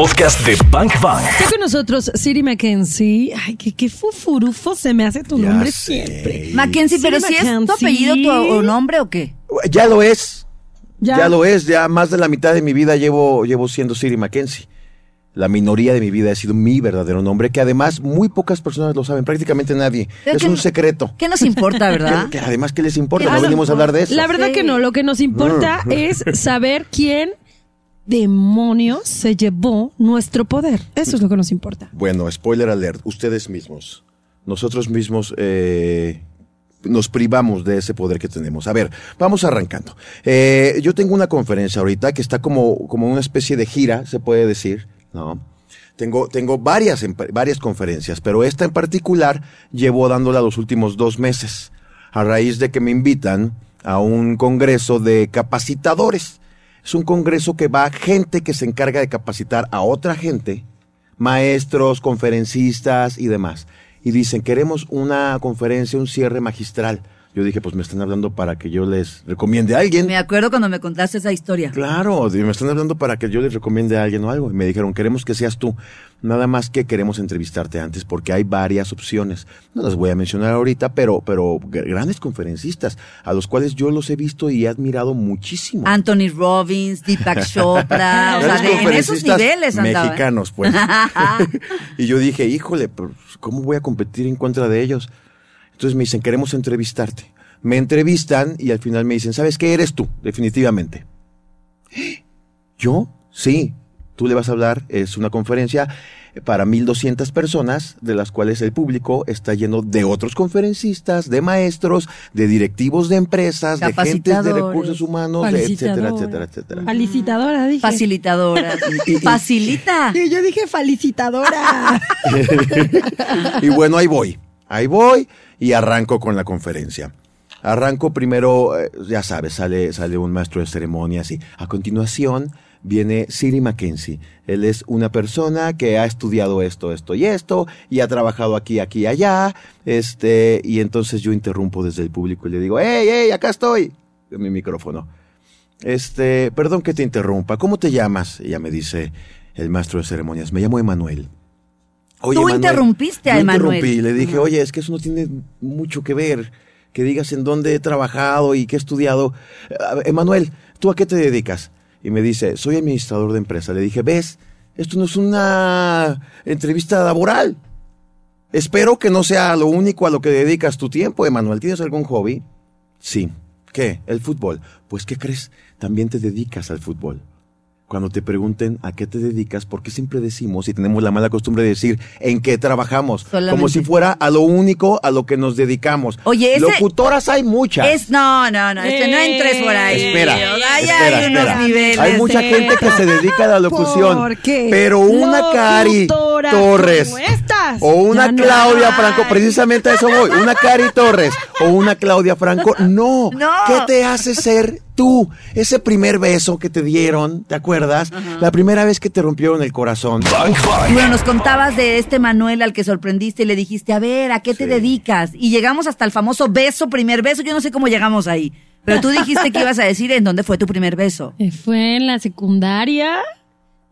podcast de Bank Bang. Está con nosotros Siri Mackenzie. Ay, qué, qué fufurufo se me hace tu Ya nombre sé. siempre. Mackenzie, pero si es tu apellido tu o nombre o qué? Ya lo es. Ya. Ya. lo es. Ya más de la mitad de mi vida llevo, llevo siendo Siri Mackenzie. La minoría de mi vida ha sido mi verdadero nombre, que además muy pocas personas lo saben, prácticamente nadie. Pero es que un secreto. ¿Qué nos importa, verdad? Que, que además, ¿qué les importa? ¿Qué No venimos a hablar de eso. La verdad Sí. que no, lo que nos importa es saber quién demonios se llevó nuestro poder. Eso es lo que nos importa. Bueno, spoiler alert, ustedes mismos, nosotros mismos eh, nos privamos de ese poder que tenemos. A ver, vamos arrancando. Eh, yo tengo una conferencia ahorita que está como, como una especie de gira, se puede decir, ¿no? Tengo, tengo varias, varias conferencias, pero esta en particular llevo dándola los últimos dos meses, a raíz de que me invitan a un congreso de capacitadores. Es un congreso que va gente que se encarga de capacitar a otra gente maestros, conferencistas y demás. Y dicen, queremos una conferencia, un cierre magistral. Yo dije, pues me están hablando para que yo les recomiende a alguien. Me acuerdo cuando me contaste esa historia. Claro, me están hablando para que yo les recomiende a alguien o algo. Y me dijeron, queremos que seas tú. Nada más que queremos entrevistarte antes porque hay varias opciones. No las voy a mencionar ahorita, pero, pero gr- grandes conferencistas a los cuales yo los he visto y he admirado muchísimo. Anthony Robbins, Deepak Chopra, o sea, de- en esos niveles andaba. ¿eh? Mexicanos, pues. y yo dije, híjole, pues, ¿cómo voy a competir en contra de ellos? Entonces me dicen, queremos entrevistarte. Me entrevistan y al final me dicen, ¿sabes qué eres tú? Definitivamente. ¿Yo? Sí. Tú le vas a hablar, es una conferencia para 1200 personas, de las cuales el público está lleno de otros conferencistas, de maestros, de directivos de empresas, de gentes de recursos humanos, de etcétera, etcétera, etcétera. Felicitadora, dije. Facilitadora. Facilita. Sí, yo dije felicitadora. y bueno, ahí voy. Ahí voy y arranco con la conferencia. Arranco primero, eh, ya sabes, sale, sale un maestro de ceremonias y a continuación viene Siri Mackenzie. Él es una persona que ha estudiado esto, esto y esto y ha trabajado aquí, aquí allá. Este, y entonces yo interrumpo desde el público y le digo, ¡Hey, hey, acá estoy! Mi micrófono. Este, perdón que te interrumpa. ¿Cómo te llamas? Ella me dice el maestro de ceremonias. Me llamo Emanuel. Tú interrumpiste a Emanuel. interrumpí, le dije, oye, es que eso no tiene mucho que ver. Que digas en dónde he trabajado y qué he estudiado. Emanuel, ¿tú a qué te dedicas? Y me dice, soy administrador de empresa. Le dije, ves, esto no es una entrevista laboral. Espero que no sea lo único a lo que dedicas tu tiempo, Emanuel. ¿Tienes algún hobby? Sí. ¿Qué? El fútbol. Pues, ¿qué crees? También te dedicas al fútbol. Cuando te pregunten a qué te dedicas, porque siempre decimos y tenemos la mala costumbre de decir en qué trabajamos, Solamente. como si fuera a lo único a lo que nos dedicamos. Oye, ese- locutoras hay muchas. Es, no, no, no, este, no entres por ahí. Espera, Ahí espera, hay unos espera. niveles. Hay mucha gente que se dedica a la locución, ¿Por qué? pero una Cari Torres o una Ya Claudia hay. Franco, precisamente a eso voy, una Cari Torres o una Claudia Franco, no. No. ¿Qué te hace ser tú? Ese primer beso que te dieron, ¿te acuerdas? La primera vez que te rompieron el corazón. Y bueno, nos contabas de este Manuel al que sorprendiste y le dijiste, a ver, ¿a qué te Sí. dedicas? Y llegamos hasta el famoso beso, primer beso. Yo no sé cómo llegamos ahí. Pero tú dijiste que ibas a decir en dónde fue tu primer beso. Eh, Fue en la secundaria.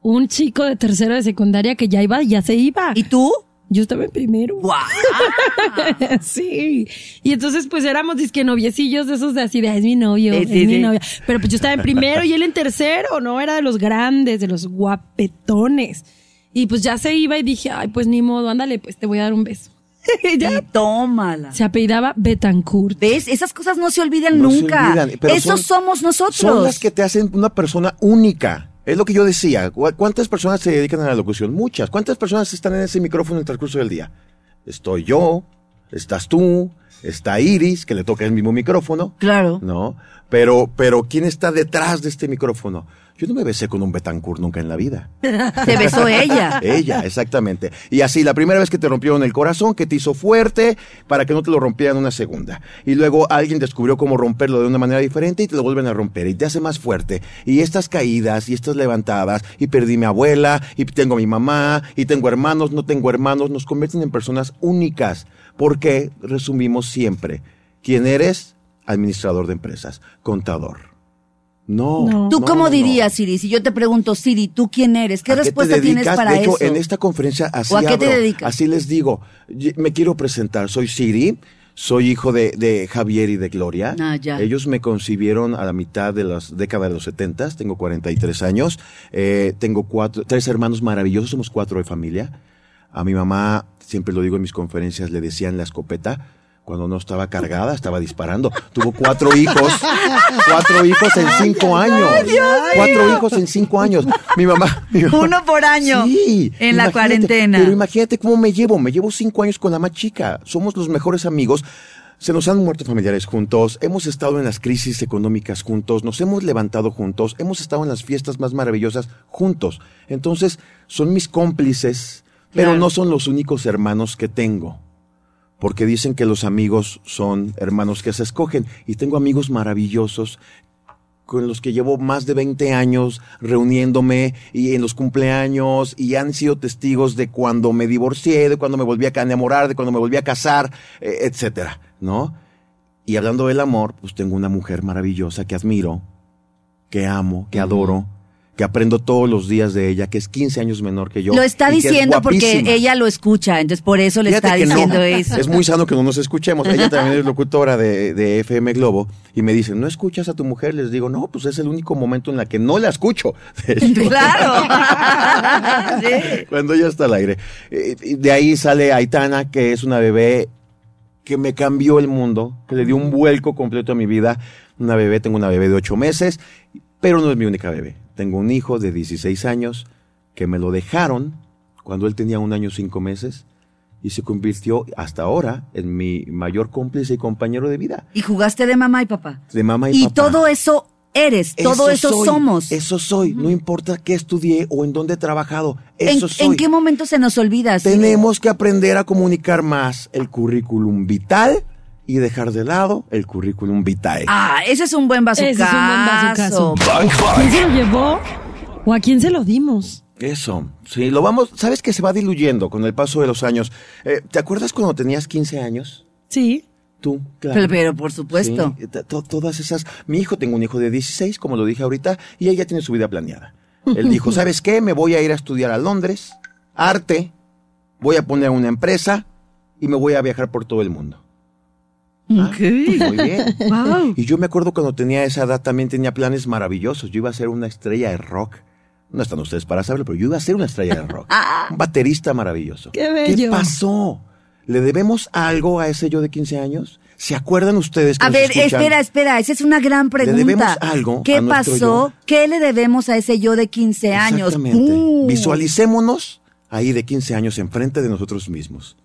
Un chico de tercero de secundaria que ya iba, ya se iba. ¿Y tú? Yo estaba en primero. ¡Guau! sí. Y entonces, pues éramos disque noviecillos de esos de así de, "Ah, es mi novio, Sí, es sí, mi sí. novia. Pero pues yo estaba en primero y él en tercero, ¿no? Era de los grandes, de los guapetones. Y pues ya se iba y dije, ay, pues ni modo, ándale, pues te voy a dar un beso. Y ya Y tómala. se apellidaba Betancourt. ¿Ves? Esas cosas no se olvidan No se nunca. olvidan, pero Esos son- somos nosotros. Son las que te hacen una persona única. Es lo que yo decía. ¿Cu- ¿Cuántas personas se dedican a la locución? Muchas. ¿Cuántas personas están en ese micrófono en el transcurso del día? Estoy yo, estás tú, está Iris, que le toca el mismo micrófono. Claro. ¿No? Pero, pero, ¿quién está detrás de este micrófono? Yo no me besé con un Betancourt nunca en la vida. Te besó ella. Ella, exactamente. Y así, la primera vez que te rompieron el corazón, que te hizo fuerte, para que no te lo rompieran una segunda. Y luego alguien descubrió cómo romperlo de una manera diferente y te lo vuelven a romper y te hace más fuerte. Y estas caídas y estas levantadas, y perdí mi abuela, y tengo a mi mamá, y tengo hermanos, no tengo hermanos, nos convierten en personas únicas. Porque resumimos siempre, ¿quién eres? Administrador de empresas, contador No. No. ¿Tú cómo no, no. dirías, Siri? Si yo te pregunto, Siri, ¿tú quién eres? ¿Qué ¿A te respuesta tienes dedicas? para de hecho, eso? en esta conferencia así ¿O a qué te abro. dedicas? Así les digo. Me quiero presentar. Soy Siri. Soy hijo de, de Javier y de Gloria. Ah, ya. Ellos me concibieron a la mitad de las décadas de los 70. Tengo 43 años. Eh, tengo cuatro, tres hermanos maravillosos. Somos cuatro de familia. A mi mamá, siempre lo digo en mis conferencias, le decían la escopeta. Cuando no estaba cargada, estaba disparando. Tuvo cuatro hijos. Cuatro hijos en cinco años. Cuatro hijos en cinco años. Mi mamá. mi mamá- Uno por año. Sí. En la cuarentena. Pero imagínate cómo me llevo. Me llevo cinco años con la más chica. Somos los mejores amigos. Se nos han muerto familiares juntos, hemos estado en las crisis económicas juntos, nos hemos levantado juntos, hemos estado en las fiestas más maravillosas juntos. Entonces, son mis cómplices, pero Claro. no son los únicos hermanos que tengo. Porque dicen que los amigos son hermanos que se escogen. Y tengo amigos maravillosos con los que llevo más de 20 años reuniéndome y en los cumpleaños y han sido testigos de cuando me divorcié, de cuando me volví a enamorar, de cuando me volví a casar, eh, etcétera, ¿no? Y hablando del amor, pues tengo una mujer maravillosa que admiro, que amo, que adoro, que aprendo todos los días de ella, que es 15 años menor que yo. Lo está es diciendo porque ella lo escucha, entonces por eso le Fíjate está no. diciendo eso. Es muy sano que no nos escuchemos. Ella también es locutora de, de FM Globo y me dicen, ¿no escuchas a tu mujer? Les digo, no, pues es el único momento en la que no la escucho. Claro. Sí. Cuando ella está al aire. Eh, de ahí sale Aitana, que es una bebé que me cambió el mundo, que le dio un vuelco completo a mi vida. Una bebé, tengo una bebé de ocho meses, pero no es mi única bebé. Tengo un hijo de 16 años que me lo dejaron cuando él tenía un año cinco meses y se convirtió hasta ahora en mi mayor cómplice y compañero de vida, Y jugaste de mamá y papá. de mamá y, Y papá. todo eso eres, todo eso soy, somos. Eso soy, no importa qué estudié o en dónde he trabajado, ¿En, eso soy. ¿En qué momento se nos olvida? Tenemos que aprender a comunicar más el currículum vital y dejar de lado el currículum vitae. Ah, ese es un buen bazucazo. Ese es un buen bazucazo. ¿Quién se lo llevó o a quién se lo dimos? Eso, sí, lo vamos, sabes que se va diluyendo con el paso de los años. Eh, ¿Te acuerdas cuando tenías 15 años? Sí. Tú, claro. Pero, pero por supuesto. Sí, to- to- todas esas. Mi hijo, tengo un hijo de 16, como lo dije ahorita, y él ya tiene su vida planeada. Él dijo, ¿sabes qué? Me voy a ir a estudiar a Londres, arte, voy a poner una empresa y me voy a viajar por todo el mundo. Ah, Muy bien. Wow. Y yo me acuerdo cuando tenía esa edad también tenía planes maravillosos. Yo iba a ser una estrella de rock. No están ustedes para saberlo, pero yo iba a ser una estrella de rock. Un baterista maravilloso. ¡Qué bello! pasó? ¿Le debemos algo a ese yo de 15 años? ¿Se acuerdan ustedes que A nos ver, escuchan? espera, espera, esa es una gran pregunta. debemos algo ¿Qué a pasó? yo? ¿Qué le debemos a ese yo de 15 años? Exactamente. Uh. Visualicémonos ahí de 15 años enfrente de nosotros mismos.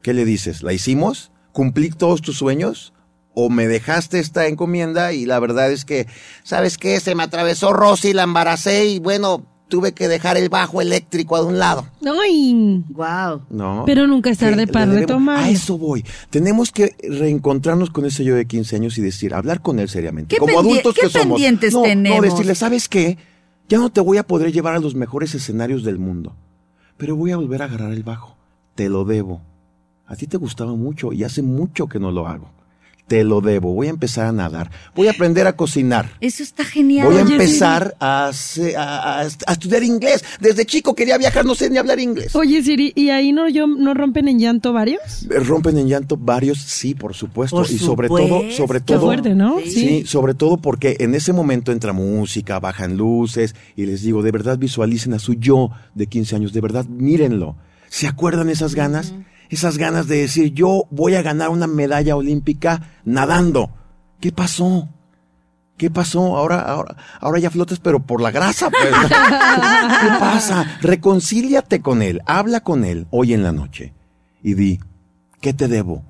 ¿Qué le dices? ¿La hicimos? ¿Cumplí todos tus sueños? ¿O me dejaste esta encomienda y la verdad es que, ¿sabes qué? Se me atravesó Rosy, la embaracé y bueno, tuve que dejar el bajo eléctrico a un lado. Ay. Wow. No. Pero nunca es tarde para retomar. A eso voy. Tenemos que reencontrarnos con ese yo de 15 años y decir, hablar con él seriamente. ¿Qué Como adultos qué que somos. pendientes no, tenemos? No, decirle, ¿sabes qué? Ya no te voy a poder llevar a los mejores escenarios del mundo. Pero voy a volver a agarrar el bajo. Te lo debo. A ti te gustaba mucho y hace mucho que no lo hago. Te lo debo. Voy a empezar a nadar. Voy a aprender a cocinar. Eso está genial. Voy a empezar a, hacer- a- a- a estudiar inglés. Desde chico quería viajar, no sé ni hablar inglés. Oye, Siri, ¿y ahí no, yo, no rompen en llanto varios? Rompen en llanto varios, sí, por supuesto. Por y sobre supuesto. todo, sobre Qué todo. fuerte, ¿no? Sí. Sí, sobre todo porque en ese momento entra música, bajan luces y les digo, de verdad visualicen a su yo de 15 años, de verdad mírenlo. ¿Se acuerdan esas ganas? Esas ganas de decir, yo voy a ganar una medalla olímpica nadando. ¿Qué pasó? ¿Qué pasó? Ahora, ahora, ahora ya flotas, pero por la grasa. pues. ¿Qué pasa? Reconcíliate con él, habla con él hoy en la noche y di, ¿qué te debo?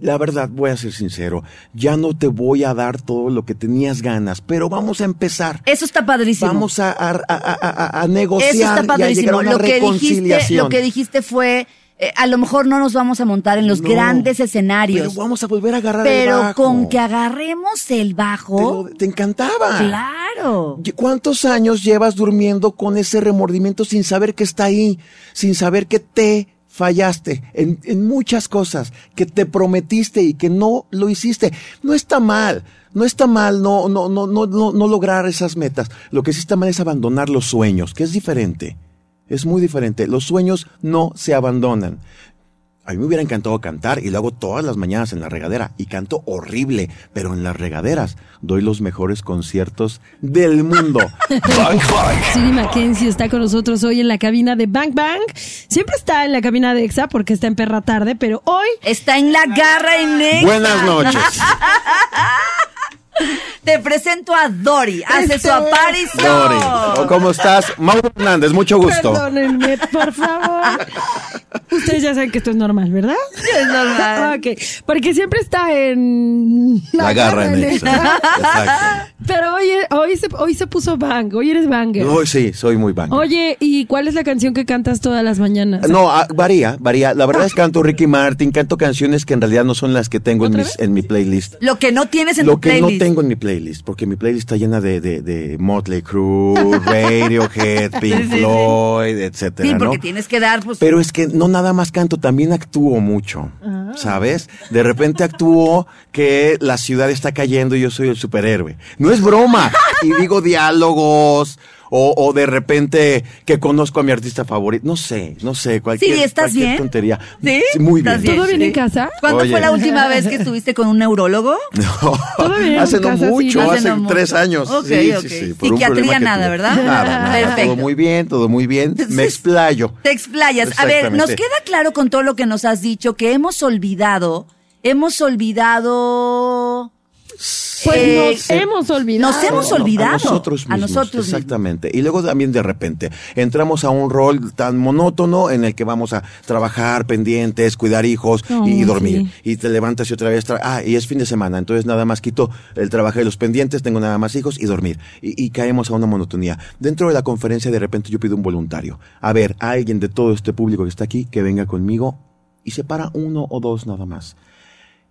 La verdad, voy a ser sincero, ya no te voy a dar todo lo que tenías ganas, pero vamos a empezar. Eso está padrísimo. Vamos a, a, a- a- a Eso negociar está y a llegar padrísimo. a una Lo que dijiste, lo que dijiste fue, eh, a lo mejor no nos vamos a montar en los No, grandes Pero escenarios, vamos a volver a agarrar el pero bajo. con que agarremos el te, bajo, lo- te encantaba. claro. ¿Cuántos años llevas durmiendo con ese remordimiento sin saber que está ahí, sin saber que te fallaste en, en muchas cosas que te prometiste y que no lo hiciste. No está mal. No está mal no, no, no, no, no, no lograr esas metas. Lo que sí está mal es abandonar los sueños, que es diferente. Es muy diferente. Los sueños no se abandonan. A mí me hubiera encantado cantar y lo hago todas las mañanas en la regadera y canto horrible, pero en las regaderas doy los mejores conciertos del mundo. Bang Bang. Siri Mackenzie está con nosotros hoy en la cabina de Bang Bang. Siempre está en la cabina de EXA porque está en perra tarde, pero hoy Está en la garra en Nexa. Buenas noches. Te presento a Dori. Hace su aparición. Dori, ¿cómo estás? Mauro Hernández, mucho gusto. Perdónenme, por favor. Ustedes ya saben que esto es normal, ¿verdad? Es normal. Ok, porque siempre está en La garra en. Exacto. Pero hoy, hoy, se, hoy se puso bang, hoy eres banger. Hoy sí, soy muy bang. Oye, ¿y cuál es la canción que cantas todas las mañanas? No, ah, varía, varía. La verdad es que canto Ricky Martin, canto canciones que en realidad no son las que tengo en, ¿Otra mis- en mi playlist. Lo que no tienes en Lo tu que playlist. no tengo en mi playlist, porque mi playlist está llena de, de, de Motley Crue, Radiohead, Pink Sí. Floyd, etcétera, Sí, porque ¿no? tienes que dar, pues. Pero es que no nada más canto, también actúo mucho, Ah. ¿sabes? De repente actúo que la ciudad está cayendo y yo soy el superhéroe. No es broma. Y digo diálogos. O, o de repente que conozco a mi artista favorito. No sé, no sé. Cualquier, Sí, ¿estás cualquier bien? tontería. ¿Sí? muy ¿Estás bien. ¿Todo bien Sí. en casa? ¿Cuándo Oye. fue la última vez que estuviste con un neurólogo? No, Todo bien en hace no casa, mucho, hace tres años. Sí, sí, sí. Psiquiatría nada. ¿verdad? Nada, nada. Perfecto. Todo muy bien, todo muy bien. Me explayo. Te explayas. A ver, nos queda claro con todo lo que nos has dicho que hemos olvidado, hemos olvidado. Pues Eh, nos hemos olvidado. nos hemos no, olvidado. A nosotros mismos. A nosotros mismos. Exactamente. Y luego también de repente entramos a un rol tan monótono en el que vamos a trabajar pendientes, cuidar hijos Oh, y, dormir. sí. Y te levantas y otra vez. ah, y es fin de semana. Entonces nada más quito el trabajo de los pendientes, tengo nada más hijos y dormir. Y, y caemos a una monotonía. Dentro de la conferencia de repente yo pido un voluntario. A ver, alguien de todo este público que está aquí que venga conmigo y se para uno o dos nada más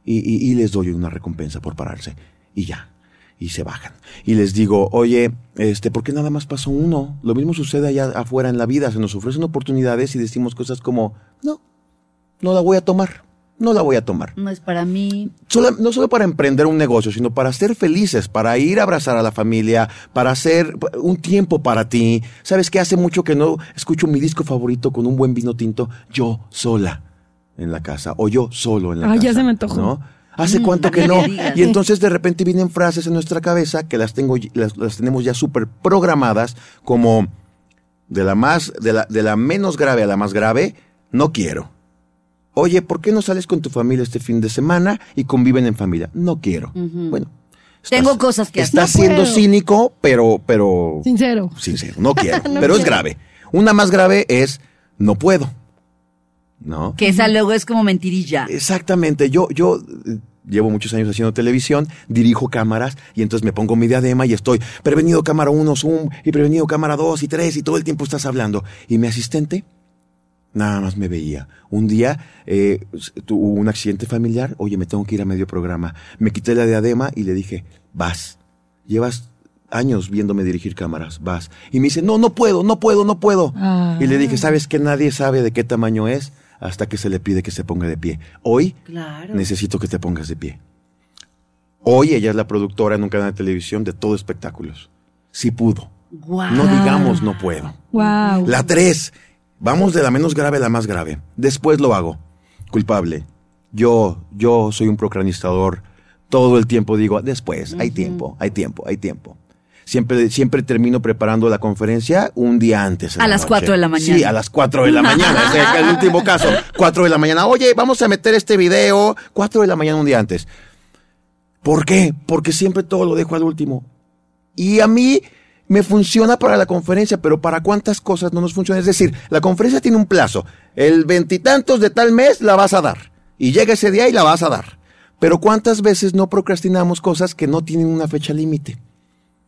y, y- y les doy una recompensa por pararse. Y ya. Y se bajan. Y les digo, oye, este, ¿por qué nada más pasó uno? Lo mismo sucede allá afuera en la vida. Se nos ofrecen oportunidades y decimos cosas como, no, no la voy a tomar. No la voy a tomar. No es para mí. Sola- no solo para emprender un negocio, sino para ser felices, para ir a abrazar a la familia, para hacer un tiempo para ti. ¿Sabes qué? Hace mucho que no escucho mi disco favorito con un buen vino tinto, yo sola en la casa, o yo solo en la Ah, casa. ya se me antojó. ¿no? ¿Hace Mm, cuánto que no? digas. Y entonces de repente vienen frases en nuestra cabeza que las tengo, las, las tenemos ya súper programadas como de la más, de la, de la menos grave a la más grave, no quiero. Oye, ¿por qué no sales con tu familia este fin de semana y conviven en familia? No quiero. Bueno. Tengo cosas que hacer. Estás No siendo puedo. cínico, pero, pero Sincero. sincero, no quiero. No pero es grave. Una más grave es no puedo. ¿No? Que esa luego es como mentirilla. Exactamente. Yo, yo eh, llevo muchos años haciendo televisión, dirijo cámaras y entonces me pongo mi diadema y estoy prevenido cámara 1, zoom, y prevenido cámara 2 y 3 y todo el tiempo estás hablando. Y mi asistente nada más me veía. Un día eh, tuvo un accidente familiar, oye, me tengo que ir a medio programa. Me quité la diadema y le dije, vas, llevas años viéndome dirigir cámaras, vas. Y me dice, no, no puedo, no puedo, no puedo. Ah. Y le dije, ¿sabes que nadie sabe de qué tamaño es hasta que se le pide que se ponga de pie? Hoy Claro. necesito que te pongas de pie. Hoy ella es la productora en un canal de televisión de todo espectáculos. Sí pudo. No digamos no puedo. Wow. La tres. Vamos de la menos grave a la más grave. Después lo hago. Culpable. Yo, yo soy un procrastinador. Todo el tiempo digo, después, hay tiempo, hay tiempo, hay tiempo. Siempre, siempre termino preparando la conferencia un día antes. A la las noche. cuatro de la mañana. Sí, a las cuatro de la mañana. Es el último caso. Cuatro de la mañana. Oye, vamos a meter este video. Cuatro de la mañana un día antes. ¿Por qué? Porque siempre todo lo dejo al último. Y a mí me funciona para la conferencia, pero para cuántas cosas no nos funciona. Es decir, la conferencia tiene un plazo. El veintitantos de tal mes la vas a dar. Y llega ese día y la vas a dar. Pero cuántas veces no procrastinamos cosas que no tienen una fecha límite.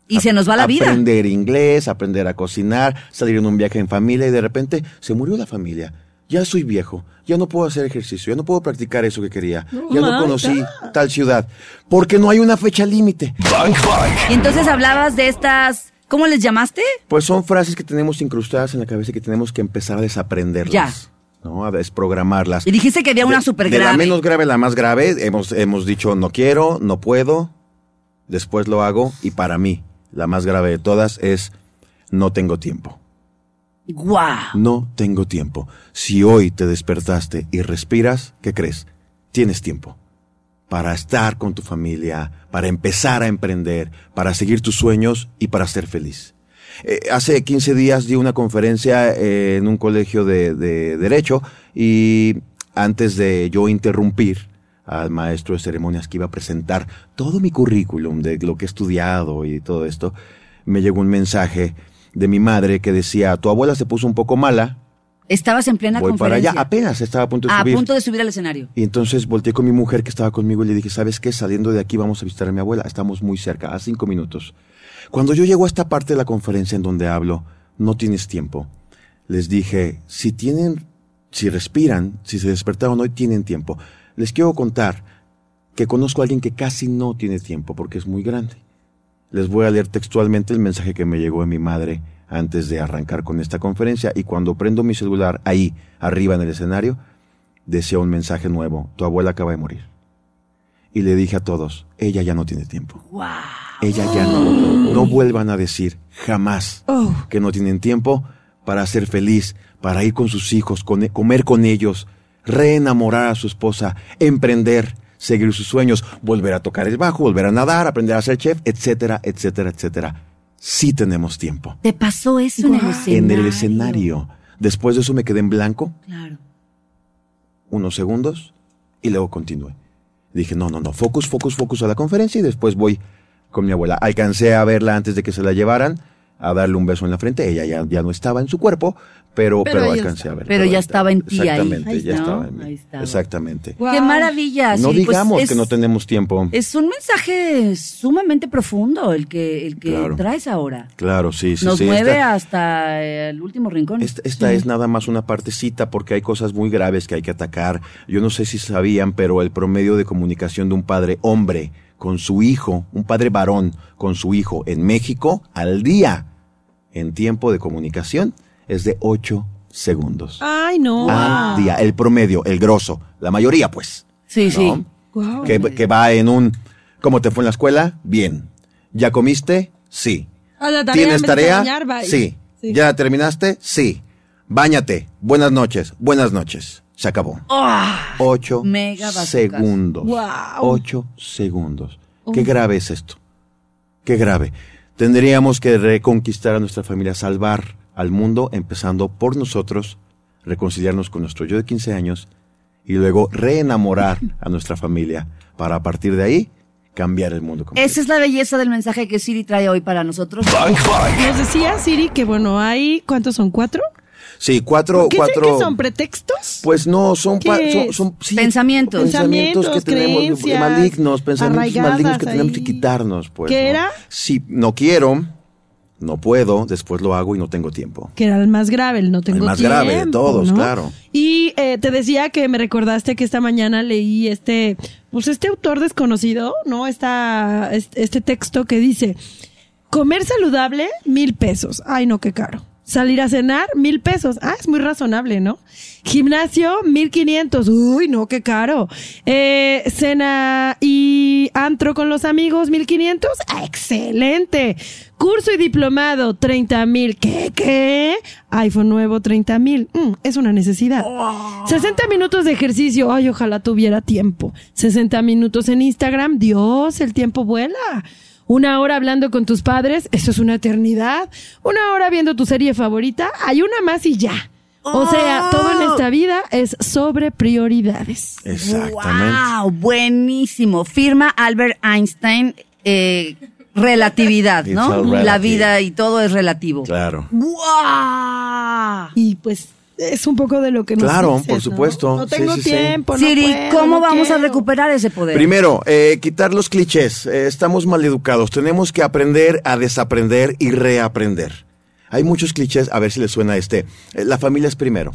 Y se nos va la vida. Aprender inglés, aprender a cocinar, salir en un viaje en familia y de repente se murió la familia. Ya soy viejo, ya no puedo hacer ejercicio, ya no puedo practicar eso que quería, ya no conocí tal ciudad, porque no hay una fecha límite. Bang Bang. Y entonces hablabas de estas. ¿Cómo les llamaste? Pues son frases que tenemos incrustadas en la cabeza y que tenemos que empezar a desaprenderlas. Ya. ¿no? A desprogramarlas. Y dijiste que había una súper De la grave. menos grave a la más grave, hemos, hemos dicho no quiero, no puedo, después lo hago, y para mí, la más grave de todas es no tengo tiempo. ¡Guau! No tengo tiempo. Si hoy te despertaste y respiras, ¿qué crees? Tienes tiempo para estar con tu familia, para empezar a emprender, para seguir tus sueños y para ser feliz. Eh, hace 15 días di una conferencia eh, en un colegio de, de Derecho y antes de yo interrumpir al maestro de ceremonias que iba a presentar todo mi currículum de lo que he estudiado y todo esto, me llegó un mensaje de mi madre que decía, tu abuela se puso un poco mala, Estabas en plena voy para conferencia. allá, apenas estaba a punto de a subir. punto de subir al escenario. Y entonces volteé con mi mujer que estaba conmigo y le dije, ¿sabes qué? Saliendo de aquí vamos a visitar a mi abuela. Estamos muy cerca, a cinco minutos. Cuando yo llego a esta parte de la conferencia en donde hablo, no tienes tiempo. Les dije, si tienen, si respiran, si se despertaron hoy, tienen tiempo. Les quiero contar que conozco a alguien que casi no tiene tiempo porque es muy grande. Les voy a leer textualmente el mensaje que me llegó de mi madre antes de arrancar con esta conferencia y cuando prendo mi celular ahí, arriba en el escenario, decía un mensaje nuevo, tu abuela acaba de morir. Y le dije a todos, ella ya no tiene tiempo. ¡Guau! Ella ya no. No vuelvan a decir jamás Oh. que no tienen tiempo para ser feliz, para ir con sus hijos, con- comer con ellos, reenamorar a su esposa, emprender, seguir sus sueños, volver a tocar el bajo, volver a nadar, aprender a ser chef, etcétera, etcétera, etcétera. Sí tenemos tiempo. ¿Te pasó eso en el escenario? En el escenario. Después de eso me quedé en blanco Claro. unos segundos y luego continué. Dije, no, no, no, focus, focus, focus a la conferencia y después voy con mi abuela. Alcancé a verla antes de que se la llevaran, a darle un beso en la frente. Ella ya, ya no estaba en su cuerpo, pero, Pero pero, alcancé a verla. Pero ya estaba en ti ahí. Exactamente, Ahí ya estaba en mí. Ahí estaba. Exactamente. ¡Qué maravilla! No sí, pues digamos es- que no tenemos tiempo. Es un mensaje sumamente profundo el que, el que Claro. traes ahora. Claro, sí, sí, Nos sí. mueve esta- hasta el último rincón. Esta, esta es nada más una partecita porque hay cosas muy graves que hay que atacar. Yo no sé si sabían, pero el promedio de comunicación de un padre hombre con su hijo, un padre varón con su hijo en México al día en tiempo de comunicación es de 8 segundos. Ay, no. Al día, el promedio, el grosso, la mayoría pues. sí, sí. Que, que va en un ¿Cómo te fue en la escuela? Bien. ¿Ya comiste? Sí. A la tarea, ¿Tienes tarea? bañar, bye. Sí. Sí. ¿Ya terminaste? Sí. Báñate. Buenas noches. Buenas noches. Se acabó. ¡Ah! Ocho segundos. Guau. Ocho segundos. Qué grave es esto. Qué grave. Tendríamos que reconquistar a nuestra familia, salvar al mundo, empezando por nosotros, reconciliarnos con nuestro yo de 15 años y luego reenamorar a nuestra familia para a partir de ahí cambiar el mundo. completo. Esa es la belleza del mensaje que Siri trae hoy para nosotros. Nos decía Siri que, bueno, hay. ¿Cuántos son? ¿Cuatro? Sí, cuatro, ¿Qué, cuatro. ¿Qué son? ¿Pretextos? Pues no, son, pa- ¿Qué son, es? son- sí, Pensamientos. pensamientos que tenemos malignos, pensamientos malignos que tenemos que quitarnos, pues. ¿Qué ¿no? era? Si no quiero, no puedo, después lo hago y no tengo tiempo. Que era el más grave, el no tengo El más tiempo, grave de todos, ¿no? claro. Y eh, te decía que me recordaste que esta mañana leí este, pues este autor desconocido, ¿no? Esta, este texto que dice, comer saludable, mil pesos. Ay, no, qué caro. Salir a cenar, mil pesos. Ah, es muy razonable, ¿no? Gimnasio, mil quinientos. Uy, no, qué caro. Eh, cena y antro con los amigos, mil quinientos. Ah, excelente. Curso y diplomado, treinta mil. ¿Qué, qué? iPhone nuevo, treinta mil. Mm, es una necesidad. 60 minutos de ejercicio. Ay, ojalá tuviera tiempo. 60 minutos en Instagram. Dios, el tiempo vuela. Una hora hablando con tus padres, eso es una eternidad. Una hora viendo tu serie favorita, hay una más y ya. O sea, todo en esta vida es sobre prioridades. Exactamente. ¡Wow! Buenísimo. Firma Albert Einstein. eh, relatividad, ¿no? La vida y todo es relativo. Claro. ¡Wow! Y pues es un poco de lo que nos Claro, dices, por supuesto. No tengo sí, sí. tiempo, no Siri, puedo, ¿cómo no vamos a recuperar ese poder? Primero, eh, quitar los clichés. Eh, estamos mal educados. Tenemos que aprender a desaprender y reaprender. Hay muchos clichés, a ver si les suena este. Eh, la familia es primero.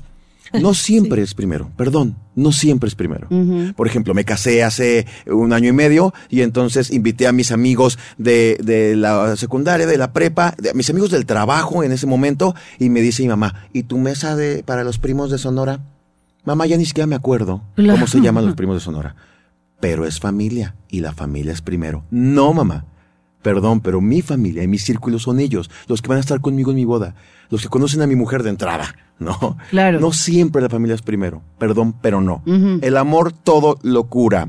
No siempre es primero, perdón, no siempre es primero. Por ejemplo, me casé hace un año y medio y entonces invité a mis amigos de, de la secundaria, de la prepa, de, a mis amigos del trabajo en ese momento y me dice mi mamá, ¿y tu mesa de, para los primos de Sonora? Mamá, ya ni siquiera me acuerdo Claro. cómo se llaman los primos de Sonora. Pero es familia y la familia es primero. No, mamá. Perdón, pero mi familia y mi círculo son ellos, los que van a estar conmigo en mi boda, los que conocen a mi mujer de entrada, ¿no? Claro. No siempre la familia es primero. Perdón, pero no. El amor todo lo cura.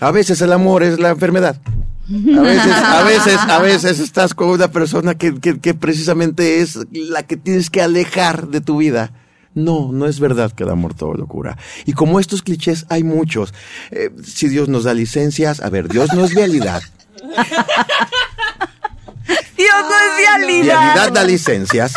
A veces el amor es la enfermedad. A veces, a veces, a veces estás con una persona que, que, que precisamente es la que tienes que alejar de tu vida. No, no es verdad que el amor todo lo cura. Y como estos clichés hay muchos. Eh, si Dios nos da licencias, a ver, Dios no es vialidad. Dios no es vialidad. Vialidad da licencias.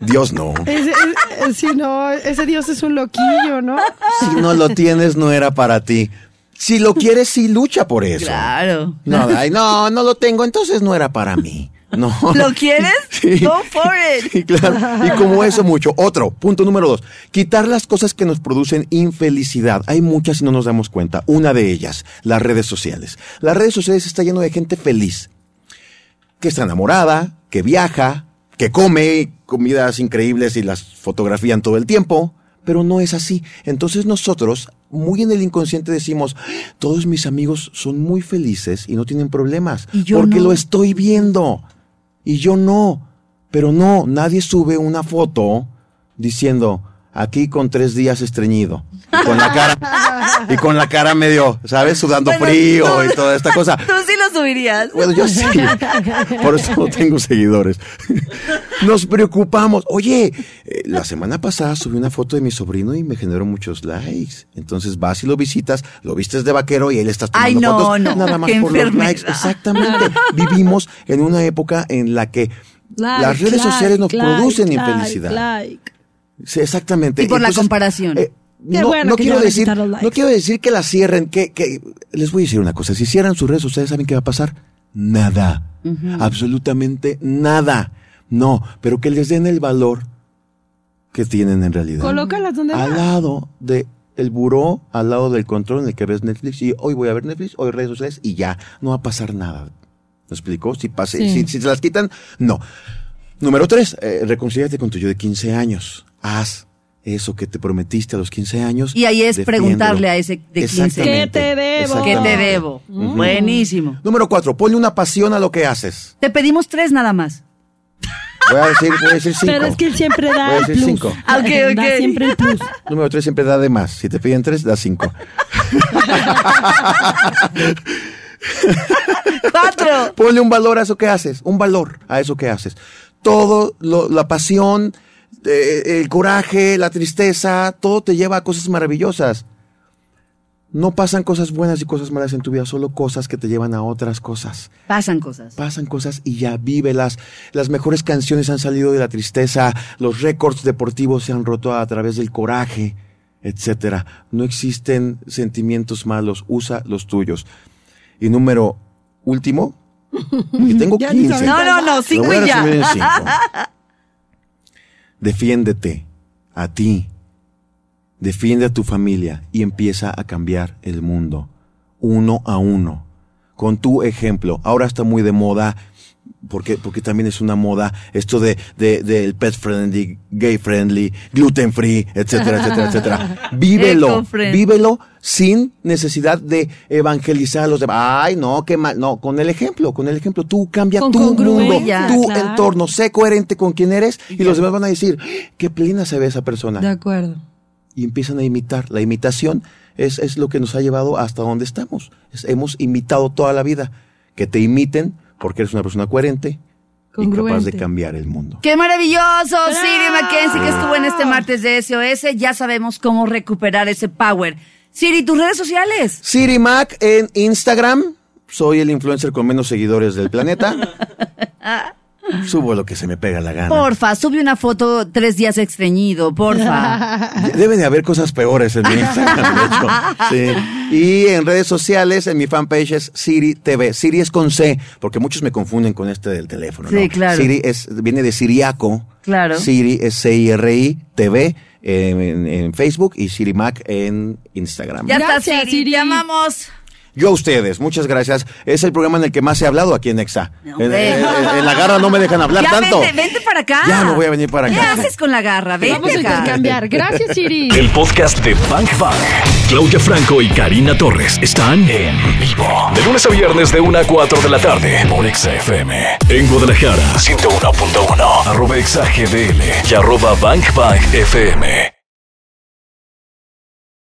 Dios no. Ese, ese- sí, no, ese Dios es un loquillo, ¿no? Si no lo tienes, no era para ti. Si lo quieres, sí lucha por eso. Claro. No, ay, no, no lo tengo, entonces no era para mí. No. ¿Lo quieres? Sí. Go for it. Sí, claro. Y como eso mucho. Otro, punto número dos. Quitar las cosas que nos producen infelicidad. Hay muchas y no nos damos cuenta. Una de ellas, las redes sociales. Las redes sociales está lleno de gente feliz. Que está enamorada, que viaja, que come comidas increíbles y las fotografían todo el tiempo. Pero no es así. Entonces nosotros, muy en el inconsciente, decimos, todos mis amigos son muy felices y no tienen problemas. Y yo porque no. lo estoy viendo. Y yo no. Pero no, nadie sube una foto diciendo, aquí con tres días estreñido. Y con la cara, y con la cara medio, ¿sabes? Sudando Bueno, frío tú- y toda esta cosa. Tú sí lo subirías. Bueno, yo sí. Por eso no tengo seguidores. Nos preocupamos. Oye, eh, la semana pasada subí una foto de mi sobrino y me generó muchos likes. Entonces vas y lo visitas, lo vistes de vaquero y él está tomando Ay, no, fotos. no, Nada más por los likes. Exactamente. Vivimos en una época en la que las redes like, sociales nos like, producen infelicidad. Sí, exactamente. Y por la comparación. eh, no, bueno no quiero decir, no quiero decir que la cierren, que, que les voy a decir una cosa, si cierran sus redes sociales, ¿saben qué va a pasar? Nada. Absolutamente nada. No, pero que les den el valor que tienen en realidad. Colócalas donde al va. lado de el buró, al lado del control en el que ves Netflix y hoy voy a ver Netflix, hoy redes sociales y ya, no va a pasar nada. ¿Me explico? Si, pase, Sí. si, si se las quitan, no. Número tres, eh, reconcíliate con tu yo de 15 años. Haz eso que te prometiste a los 15 años. Y ahí es defiéndelo. preguntarle a ese de 15. Exactamente, ¿Qué te debo? ¿Qué te debo? Buenísimo. Número cuatro, ponle una pasión a lo que haces. Te pedimos tres nada más. Voy a decir, voy a decir cinco. Pero es que él siempre Voy da a el decir plus. cinco. Ah, ok, ok. Da siempre el plus. Número tres siempre da de más. Si te piden tres, da cinco. Cuatro. Ponle un valor a eso que haces, un valor a eso que haces. Todo, lo- la pasión, eh, el coraje, la tristeza, todo te lleva a cosas maravillosas. No pasan cosas buenas y cosas malas en tu vida, solo cosas que te llevan a otras cosas. Pasan cosas. Pasan cosas y ya vívelas. Las mejores canciones han salido de la tristeza, los récords deportivos se han roto a través del coraje, etcétera. No existen sentimientos malos, usa los tuyos. Y número último, y tengo Ya ni 15. sabes. No, no, no, cinco y ya. cinco. Defiéndete a ti. Defiende a tu familia y empieza a cambiar el mundo. Uno a uno. Con tu ejemplo. Ahora está muy de moda. Porque, porque también es una moda esto de, de, del pet friendly, gay friendly, gluten free, etcétera, etcétera, etcétera. Vívelo, vívelo sin necesidad de evangelizar a los demás. Ay, no, qué mal. No, con el ejemplo, con el ejemplo. Tú cambia Con tu mundo, tu claro. entorno. Sé coherente con quien eres y los demás van a decir, qué plena se ve esa persona. De acuerdo. Y empiezan a imitar. La imitación es, es lo que nos ha llevado hasta donde estamos. Es- hemos imitado toda la vida. Que te imiten porque eres una persona coherente y capaz de cambiar el mundo. ¡Qué maravilloso! Siri Mackenzie que estuvo en este martes de SOS. Ya sabemos cómo recuperar ese power. Siri, tus redes sociales. Siri Mac en Instagram. Soy el influencer con menos seguidores del planeta. Subo lo que se me pega la gana. Porfa, sube una foto tres días extrañido, porfa. Debe de haber cosas peores en mi Instagram, de hecho. Sí. Y en redes sociales, en mi fanpage es Siri TV. Siri es con C, porque muchos me confunden con este del teléfono. Sí, ¿no? claro. Siri es, viene de Siriaco. Claro. Siri es C-I-R-I TV en, en Facebook y Siri Mac en Instagram. Ya Gracias, está, Siri. Siri. Te amamos. Yo a ustedes, muchas gracias. Es el programa en el que más he hablado aquí en Exa. En, en- en la garra no me dejan hablar ya tanto. Vente, vente para acá. Ya no voy a venir para ¿Qué acá. haces con la garra? Vente Vamos a intercambiar. Gracias, Siri. El podcast de Bank Bank. Claudia Franco y Karina Torres están en vivo. De lunes a viernes de 1 a 4 de la tarde por Exa FM. En Guadalajara, 101.1. Arroba Exa GDL y arroba Bank Bank FM.